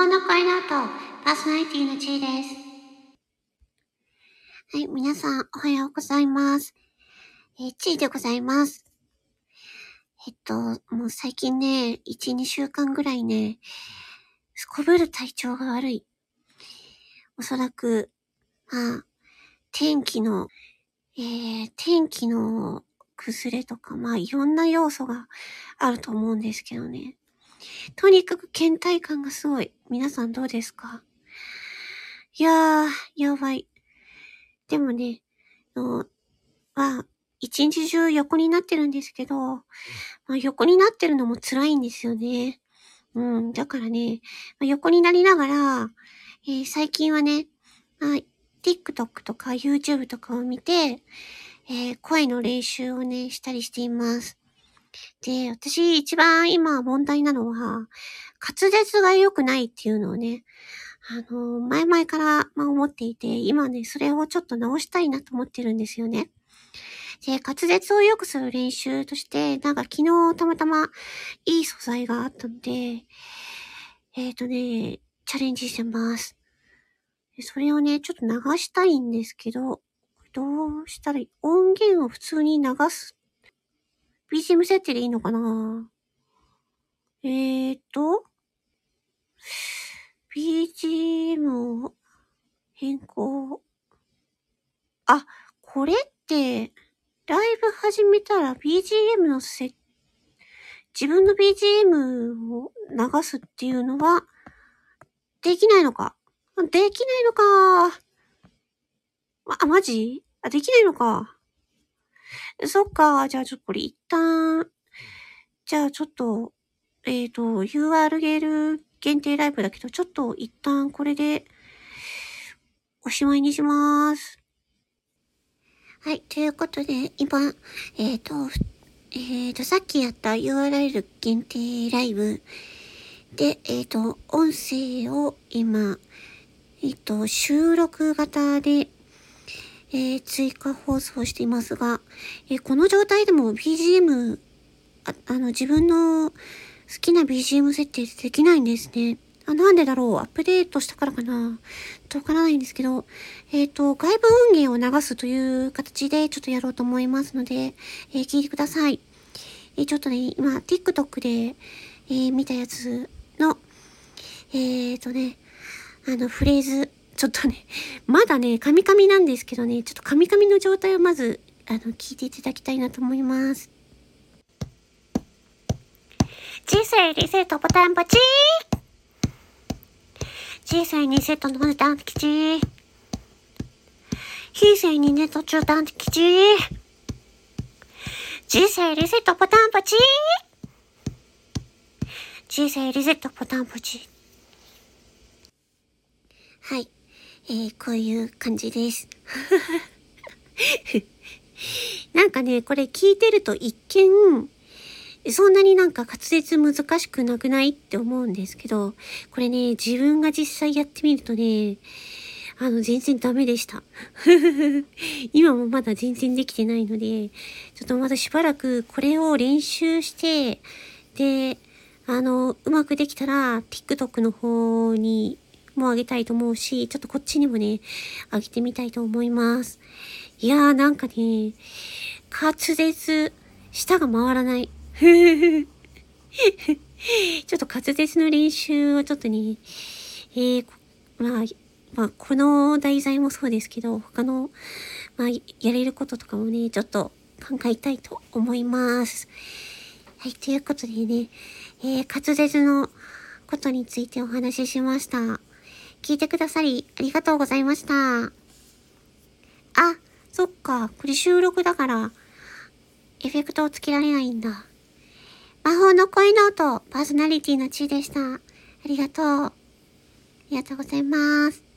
法の声の後、パーソナリティのちーです。はい、皆さん、おはようございます。えー、ちーでございます。えっと、もう最近ね、1、2週間ぐらいね、すこぶる体調が悪い。おそらく、まあ、天気の、えー、天気の崩れとか、まあ、いろんな要素があると思うんですけどね。とにかく倦怠感がすごい。皆さんどうですか？いやー、やばい。でもね、の、まあ、一日中横になってるんですけど、まあ、横になってるのも辛いんですよね。うん、だからね、まあ、横になりながら、えー、最近はね、まあ、TikTok とか YouTube とかを見て、えー、声の練習をね、したりしています。で、私一番今問題なのは、滑舌が良くないっていうのをね、あの、前々から、思っていて、今ね、それをちょっと直したいなと思ってるんですよね。で、滑舌を良くする練習として、なんか昨日たまたまいい素材があったので、えっ、ー、とね、チャレンジしてます。それをね、ちょっと流したいんですけど、どうしたらいい？音源を普通に流す BGM 設定でいいのかな？えーと、BGM を変更。あ、これって、ライブ始めたら BGM のせ、自分の BGM を流すっていうのは、できないのか？できないのか。あ、マジ？あ、できないのか。そっか。じゃあちょっとこれ一旦、じゃあちょっと、えっ、ー、と、URL 限定ライブだけど、ちょっと一旦これで、おしまいにします。はい。ということで、今、えっ、ー、と、えっ、ー、と、さっきやった URL 限定ライブで、えっ、と、音声を今、えっ、と、収録型でえー、追加放送していますが、えー、この状態でも BGM、ああの、自分の好きな BGM 設定できないんですね。あ、なんでだろう？アップデートしたからかな？とわからないんですけど、えっ、ー、と、外部音源を流すという形でちょっとやろうと思いますので、えー、聞いてください。えー、ちょっとね、今、TikTok で、えー、見たやつの、えっ、ー、とね、あの、フレーズ、ちょっとね、まだね、カミカミなんですけどね、ちょっとカミカミの状態をまず、あの、聞いていただきたいなと思います。人生リセットボタンポチ人生リセットのボタン吉人生にネット中断吉人生リセットボタンポチ人生リセットボタンポチはい。えー、こういう感じです。なんかね、これ聞いてると一見、そんなになんか滑舌難しくなくないって思うんですけど、これね、自分が実際やってみるとね、あの、全然ダメでした。今もまだ全然できてないので、ちょっとまだしばらくこれを練習して、で、あの、うまくできたら、TikTok の方にもあげたいと思うし、ちょっとこっちにもね、あげてみたいと思います。いやーなんかね、滑舌、舌が回らない。ちょっと滑舌の練習をちょっとね、えー、まあ、まあ、この題材もそうですけど、他の、まあ、やれることとかもね、ちょっと考えたいと思います。はい、ということでね、えー、滑舌のことについてお話ししました。聞いてくださりありがとうございました。あ、そっか。これ収録だから、エフェクトをつけられないんだ。魔法の恋の音、パーソナリティのちでした。ありがとう。ありがとうございます。